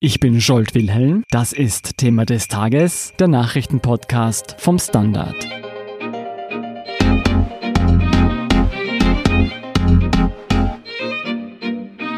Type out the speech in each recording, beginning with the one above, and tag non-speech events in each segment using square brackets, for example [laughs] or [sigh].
Ich bin Scholt Wilhelm. Das ist Thema des Tages, der Nachrichtenpodcast vom Standard.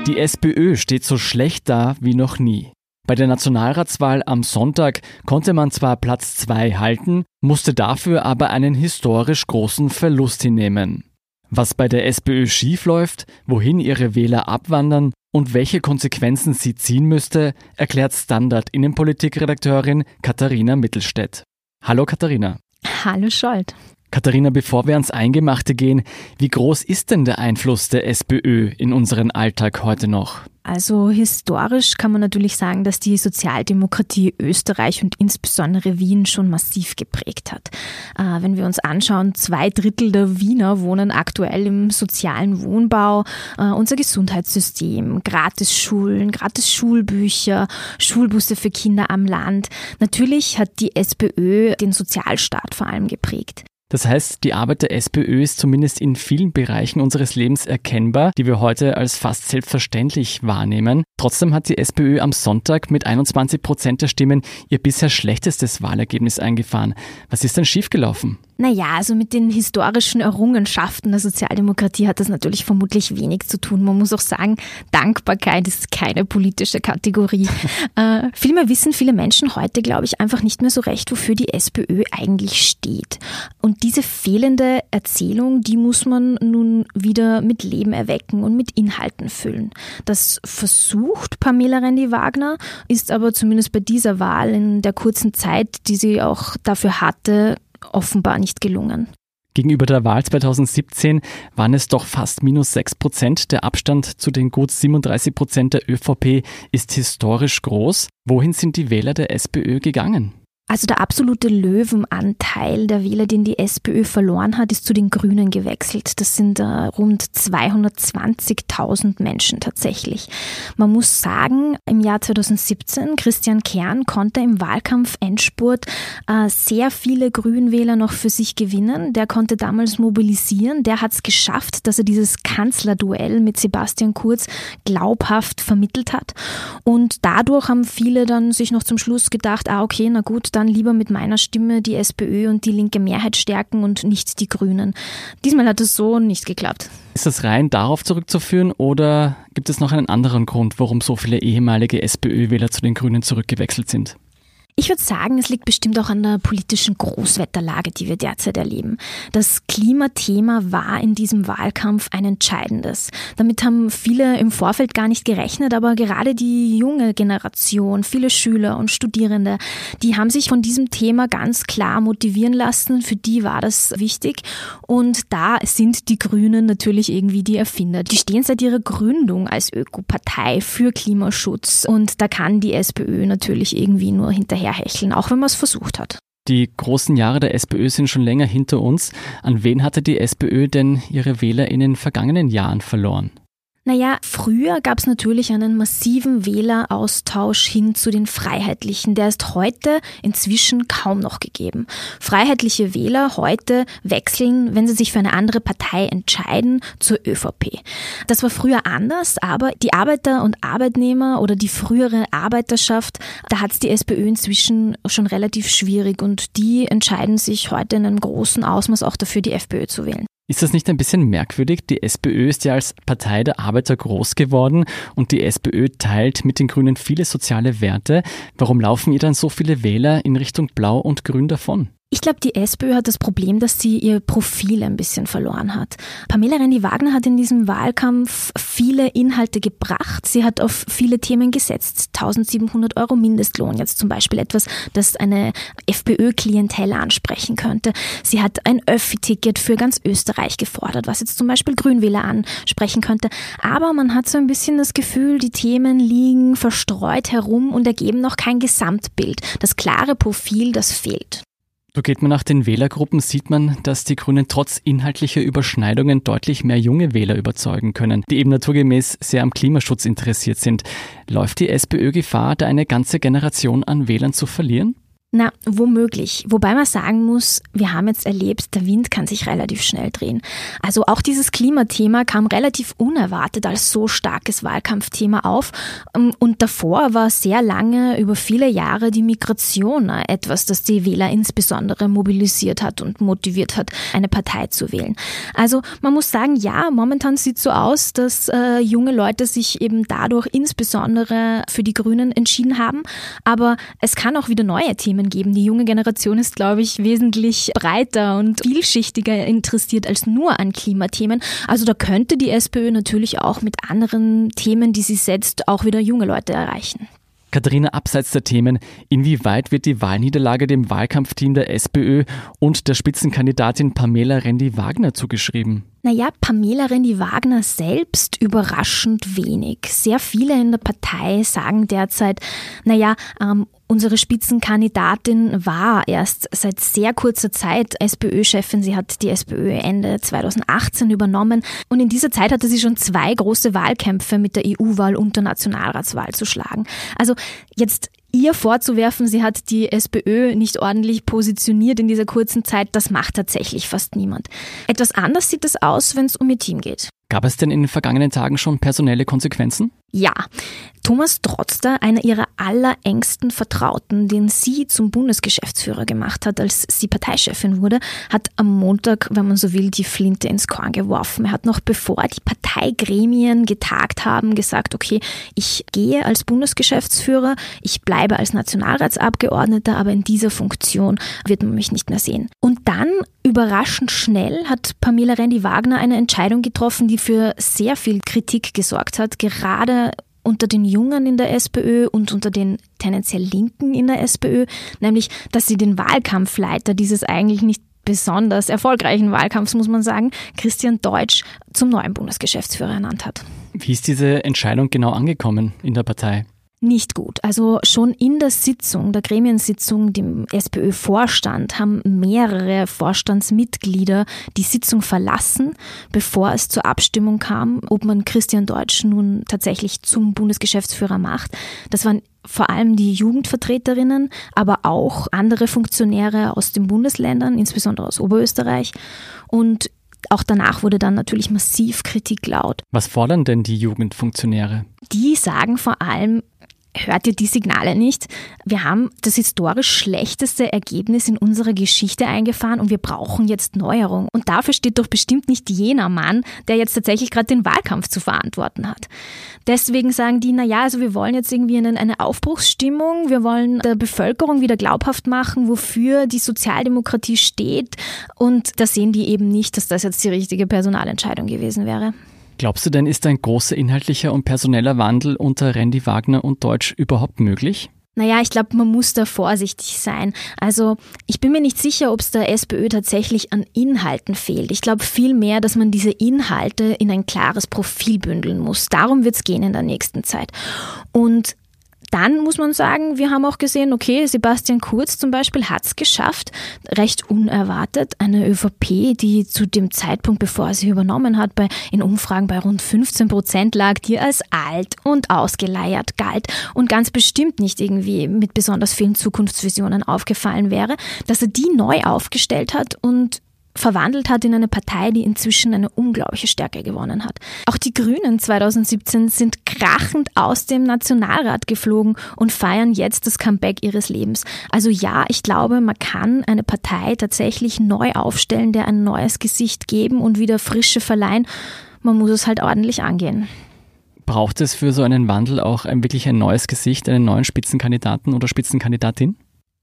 Die SPÖ steht so schlecht da wie noch nie. Bei der Nationalratswahl am Sonntag konnte man zwar Platz 2 halten, musste dafür aber einen historisch großen Verlust hinnehmen. Was bei der SPÖ schiefläuft, wohin ihre Wähler abwandern und welche Konsequenzen sie ziehen müsste, erklärt Standard-Innenpolitikredakteurin Katharina Mittelstädt. Hallo Katharina. Hallo Scholt. Katharina, bevor wir ans Eingemachte gehen, wie groß ist denn der Einfluss der SPÖ in unseren Alltag heute noch? Also historisch kann man natürlich sagen, dass die Sozialdemokratie Österreich und insbesondere Wien schon massiv geprägt hat. Äh, wenn wir uns anschauen, zwei Drittel der Wiener wohnen aktuell im sozialen Wohnbau, äh, unser Gesundheitssystem, gratis Schulen, gratis Schulbücher, Schulbusse für Kinder am Land. Natürlich hat die SPÖ den Sozialstaat vor allem geprägt. Das heißt, die Arbeit der SPÖ ist zumindest in vielen Bereichen unseres Lebens erkennbar, die wir heute als fast selbstverständlich wahrnehmen. Trotzdem hat die SPÖ am Sonntag mit 21 Prozent der Stimmen ihr bisher schlechtestes Wahlergebnis eingefahren. Was ist denn schiefgelaufen? Naja, also mit den historischen Errungenschaften der Sozialdemokratie hat das natürlich vermutlich wenig zu tun. Man muss auch sagen, Dankbarkeit ist keine politische Kategorie. [laughs] äh, vielmehr wissen viele Menschen heute, glaube ich, einfach nicht mehr so recht, wofür die SPÖ eigentlich steht. Und diese fehlende Erzählung, die muss man nun wieder mit Leben erwecken und mit Inhalten füllen. Das versucht Pamela Rendi-Wagner, ist aber zumindest bei dieser Wahl in der kurzen Zeit, die sie auch dafür hatte, offenbar nicht gelungen. Gegenüber der Wahl 2017 waren es doch fast minus 6 Prozent. Der Abstand zu den gut 37 Prozent der ÖVP ist historisch groß. Wohin sind die Wähler der SPÖ gegangen? Also der absolute Löwenanteil der Wähler, den die SPÖ verloren hat, ist zu den Grünen gewechselt. Das sind äh, rund 220.000 Menschen tatsächlich. Man muss sagen, im Jahr 2017, Christian Kern konnte im Wahlkampf Endspurt äh, sehr viele Grünwähler noch für sich gewinnen. Der konnte damals mobilisieren. Der hat es geschafft, dass er dieses Kanzlerduell mit Sebastian Kurz glaubhaft vermittelt hat. Und dadurch haben viele dann sich noch zum Schluss gedacht, ah okay, na gut, dann lieber mit meiner Stimme die SPÖ und die linke Mehrheit stärken und nicht die Grünen. Diesmal hat es so nicht geklappt. Ist das rein darauf zurückzuführen oder gibt es noch einen anderen Grund, warum so viele ehemalige SPÖ-Wähler zu den Grünen zurückgewechselt sind? Ich würde sagen, es liegt bestimmt auch an der politischen Großwetterlage, die wir derzeit erleben. Das Klimathema war in diesem Wahlkampf ein entscheidendes. Damit haben viele im Vorfeld gar nicht gerechnet, aber gerade die junge Generation, viele Schüler und Studierende, die haben sich von diesem Thema ganz klar motivieren lassen. Für die war das wichtig. Und da sind die Grünen natürlich irgendwie die Erfinder. Die stehen seit ihrer Gründung als Ökopartei für Klimaschutz. Und da kann die SPÖ natürlich irgendwie nur hinterher herhecheln, auch wenn man es versucht hat. Die großen Jahre der SPÖ sind schon länger hinter uns. An wen hatte die SPÖ denn ihre Wähler in den vergangenen Jahren verloren? Naja, früher gab es natürlich einen massiven Wähleraustausch hin zu den Freiheitlichen. Der ist heute inzwischen kaum noch gegeben. Freiheitliche Wähler heute wechseln, wenn sie sich für eine andere Partei entscheiden, zur ÖVP. Das war früher anders, aber die Arbeiter und Arbeitnehmer oder die frühere Arbeiterschaft, da hat es die SPÖ inzwischen schon relativ schwierig und die entscheiden sich heute in einem großen Ausmaß auch dafür, die FPÖ zu wählen. Ist das nicht ein bisschen merkwürdig? Die SPÖ ist ja als Partei der Arbeiter groß geworden und die SPÖ teilt mit den Grünen viele soziale Werte. Warum laufen ihr dann so viele Wähler in Richtung Blau und Grün davon? Ich glaube, die SPÖ hat das Problem, dass sie ihr Profil ein bisschen verloren hat. Pamela Rendi-Wagner hat in diesem Wahlkampf viele Inhalte gebracht. Sie hat auf viele Themen gesetzt. 1700 Euro Mindestlohn jetzt zum Beispiel etwas, das eine FPÖ-Klientel ansprechen könnte. Sie hat ein Öffi-Ticket für ganz Österreich gefordert, was jetzt zum Beispiel Grünwähler ansprechen könnte. Aber man hat so ein bisschen das Gefühl, die Themen liegen verstreut herum und ergeben noch kein Gesamtbild. Das klare Profil, das fehlt. So geht man nach den Wählergruppen, sieht man, dass die Grünen trotz inhaltlicher Überschneidungen deutlich mehr junge Wähler überzeugen können, die eben naturgemäß sehr am Klimaschutz interessiert sind. Läuft die SPÖ Gefahr, da eine ganze Generation an Wählern zu verlieren? Na, womöglich. Wobei man sagen muss, wir haben jetzt erlebt, der Wind kann sich relativ schnell drehen. Also auch dieses Klimathema kam relativ unerwartet als so starkes Wahlkampfthema auf. Ähm, und davor war sehr lange, über viele Jahre, die Migration etwas, das die Wähler insbesondere mobilisiert hat und motiviert hat, eine Partei zu wählen. Also man muss sagen, ja, momentan sieht es so aus, dass äh, junge Leute sich eben dadurch insbesondere für die Grünen entschieden haben. Aber es kann auch wieder neue Themen Themen geben. Die junge Generation ist, glaube ich, wesentlich breiter und vielschichtiger interessiert als nur an Klimathemen. Also da könnte die SPÖ natürlich auch mit anderen Themen, die sie setzt, auch wieder junge Leute erreichen. Katharina, abseits der Themen, inwieweit wird die Wahlniederlage dem Wahlkampfteam der SPÖ und der Spitzenkandidatin Pamela Rendi-Wagner zugeschrieben? Naja, Pamela Rendi-Wagner selbst überraschend wenig. Sehr viele in der Partei sagen derzeit, naja, ähm, unsere Spitzenkandidatin war erst seit sehr kurzer Zeit SPÖ-Chefin. Sie hat die SPÖ Ende 2018 übernommen und in dieser Zeit hatte sie schon zwei große Wahlkämpfe mit der EU-Wahl und der Nationalratswahl zu schlagen. Also jetzt ihr vorzuwerfen, sie hat die SPÖ nicht ordentlich positioniert in dieser kurzen Zeit, das macht tatsächlich fast niemand. Etwas anders sieht es aus, wenn es um ihr Team geht. Gab es denn in den vergangenen Tagen schon personelle Konsequenzen? Ja, Thomas Trotzter, einer ihrer allerengsten Vertrauten, den sie zum Bundesgeschäftsführer gemacht hat, als sie Parteichefin wurde, hat am Montag, wenn man so will, die Flinte ins Korn geworfen. Er hat noch bevor die Parteigremien getagt haben, gesagt, okay, ich gehe als Bundesgeschäftsführer, ich bleibe als Nationalratsabgeordneter, aber in dieser Funktion wird man mich nicht mehr sehen. Und dann Überraschend schnell hat Pamela Rendi-Wagner eine Entscheidung getroffen, die für sehr viel Kritik gesorgt hat, gerade unter den Jungen in der SPÖ und unter den tendenziell Linken in der SPÖ, nämlich, dass sie den Wahlkampfleiter dieses eigentlich nicht besonders erfolgreichen Wahlkampfs, muss man sagen, Christian Deutsch zum neuen Bundesgeschäftsführer ernannt hat. Wie ist diese Entscheidung genau angekommen in der Partei? Nicht gut. Also schon in der Sitzung, der Gremiensitzung, dem SPÖ-Vorstand, haben mehrere Vorstandsmitglieder die Sitzung verlassen, bevor es zur Abstimmung kam, ob man Christian Deutsch nun tatsächlich zum Bundesgeschäftsführer macht. Das waren vor allem die Jugendvertreterinnen, aber auch andere Funktionäre aus den Bundesländern, insbesondere aus Oberösterreich. Und auch danach wurde dann natürlich massiv Kritik laut. Was fordern denn die Jugendfunktionäre? Die sagen vor allem, Hört ihr die Signale nicht? Wir haben das historisch schlechteste Ergebnis in unserer Geschichte eingefahren und wir brauchen jetzt Neuerung. Und dafür steht doch bestimmt nicht jener Mann, der jetzt tatsächlich gerade den Wahlkampf zu verantworten hat. Deswegen sagen die, na ja, also wir wollen jetzt irgendwie eine, eine Aufbruchsstimmung, wir wollen der Bevölkerung wieder glaubhaft machen, wofür die Sozialdemokratie steht. Und da sehen die eben nicht, dass das jetzt die richtige Personalentscheidung gewesen wäre. Glaubst du denn, ist ein großer inhaltlicher und personeller Wandel unter Randy Wagner und Deutsch überhaupt möglich? Naja, ich glaube, man muss da vorsichtig sein. Also ich bin mir nicht sicher, ob es der SPÖ tatsächlich an Inhalten fehlt. Ich glaube vielmehr, dass man diese Inhalte in ein klares Profil bündeln muss. Darum wird es gehen in der nächsten Zeit. Und dann muss man sagen, wir haben auch gesehen, okay, Sebastian Kurz zum Beispiel hat es geschafft, recht unerwartet, eine ÖVP, die zu dem Zeitpunkt, bevor er sie übernommen hat, bei, in Umfragen bei rund 15 Prozent lag, die als alt und ausgeleiert galt und ganz bestimmt nicht irgendwie mit besonders vielen Zukunftsvisionen aufgefallen wäre, dass er die neu aufgestellt hat und verwandelt hat in eine Partei, die inzwischen eine unglaubliche Stärke gewonnen hat. Auch die Grünen 2017 sind krachend aus dem Nationalrat geflogen und feiern jetzt das Comeback ihres Lebens. Also ja, ich glaube, man kann eine Partei tatsächlich neu aufstellen, der ein neues Gesicht geben und wieder Frische verleihen. Man muss es halt ordentlich angehen. Braucht es für so einen Wandel auch ein, wirklich ein neues Gesicht, einen neuen Spitzenkandidaten oder Spitzenkandidatin?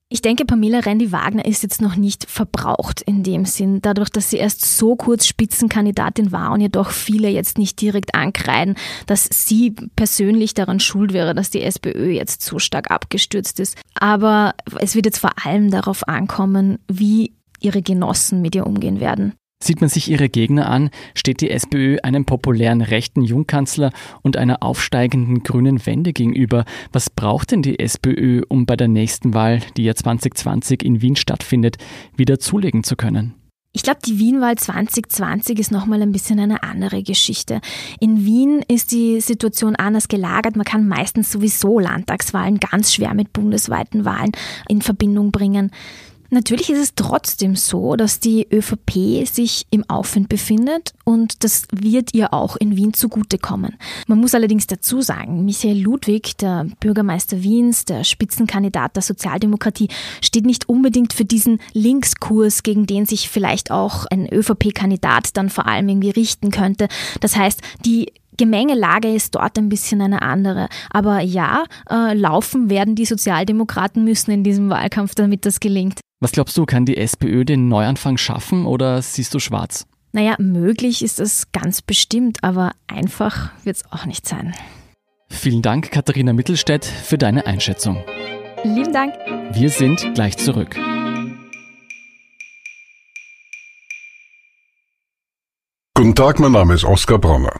Ich denke, Pamela Rendi-Wagner ist jetzt noch nicht verbraucht in dem Sinn, dadurch, dass sie erst so kurz Spitzenkandidatin war und jedoch viele jetzt nicht direkt ankreiden, dass sie persönlich daran schuld wäre, dass die SPÖ jetzt so stark abgestürzt ist. Aber es wird jetzt vor allem darauf ankommen, wie ihre Genossen mit ihr umgehen werden. Sieht man sich ihre Gegner an, steht die SPÖ einem populären rechten Jungkanzler und einer aufsteigenden grünen Wende gegenüber. Was braucht denn die SPÖ, um bei der nächsten Wahl, die ja 2020 in Wien stattfindet, wieder zulegen zu können? Ich glaube, die Wienwahl 2020 ist nochmal ein bisschen eine andere Geschichte. In Wien ist die Situation anders gelagert. Man kann meistens sowieso Landtagswahlen ganz schwer mit bundesweiten Wahlen in Verbindung bringen. Natürlich ist es trotzdem so, dass die ÖVP sich im Aufwind befindet und das wird ihr auch in Wien zugutekommen. Man muss allerdings dazu sagen, Michael Ludwig, der Bürgermeister Wiens, der Spitzenkandidat der Sozialdemokratie, steht nicht unbedingt für diesen Linkskurs, gegen den sich vielleicht auch ein ÖVP-Kandidat dann vor allem irgendwie richten könnte. Das heißt, die Gemengelage ist dort ein bisschen eine andere. Aber ja, äh, laufen werden die Sozialdemokraten müssen in diesem Wahlkampf, damit das gelingt. Was glaubst du, kann die SPÖ den Neuanfang schaffen oder siehst du schwarz? Naja, möglich ist es ganz bestimmt, aber einfach wird es auch nicht sein. Vielen Dank, Katharina Mittelstädt, für deine Einschätzung. Lieben Dank. Wir sind gleich zurück. Guten Tag, mein Name ist Oskar Bronner.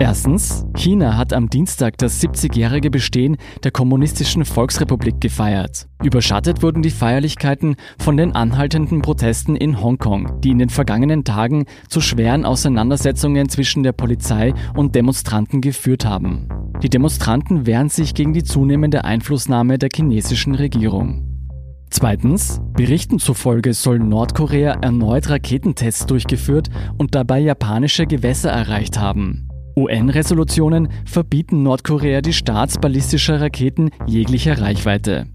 Erstens, China hat am Dienstag das 70-jährige Bestehen der Kommunistischen Volksrepublik gefeiert. Überschattet wurden die Feierlichkeiten von den anhaltenden Protesten in Hongkong, die in den vergangenen Tagen zu schweren Auseinandersetzungen zwischen der Polizei und Demonstranten geführt haben. Die Demonstranten wehren sich gegen die zunehmende Einflussnahme der chinesischen Regierung. Zweitens, Berichten zufolge soll Nordkorea erneut Raketentests durchgeführt und dabei japanische Gewässer erreicht haben. UN-Resolutionen verbieten Nordkorea die Starts ballistischer Raketen jeglicher Reichweite.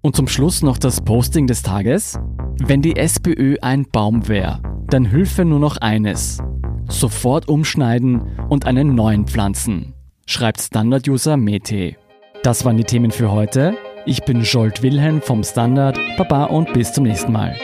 Und zum Schluss noch das Posting des Tages. Wenn die SPÖ ein Baum wäre, dann hülfe nur noch eines. Sofort umschneiden und einen neuen pflanzen, schreibt Standard-User Mete. Das waren die Themen für heute. Ich bin Jolt Wilhelm vom Standard. Baba und bis zum nächsten Mal.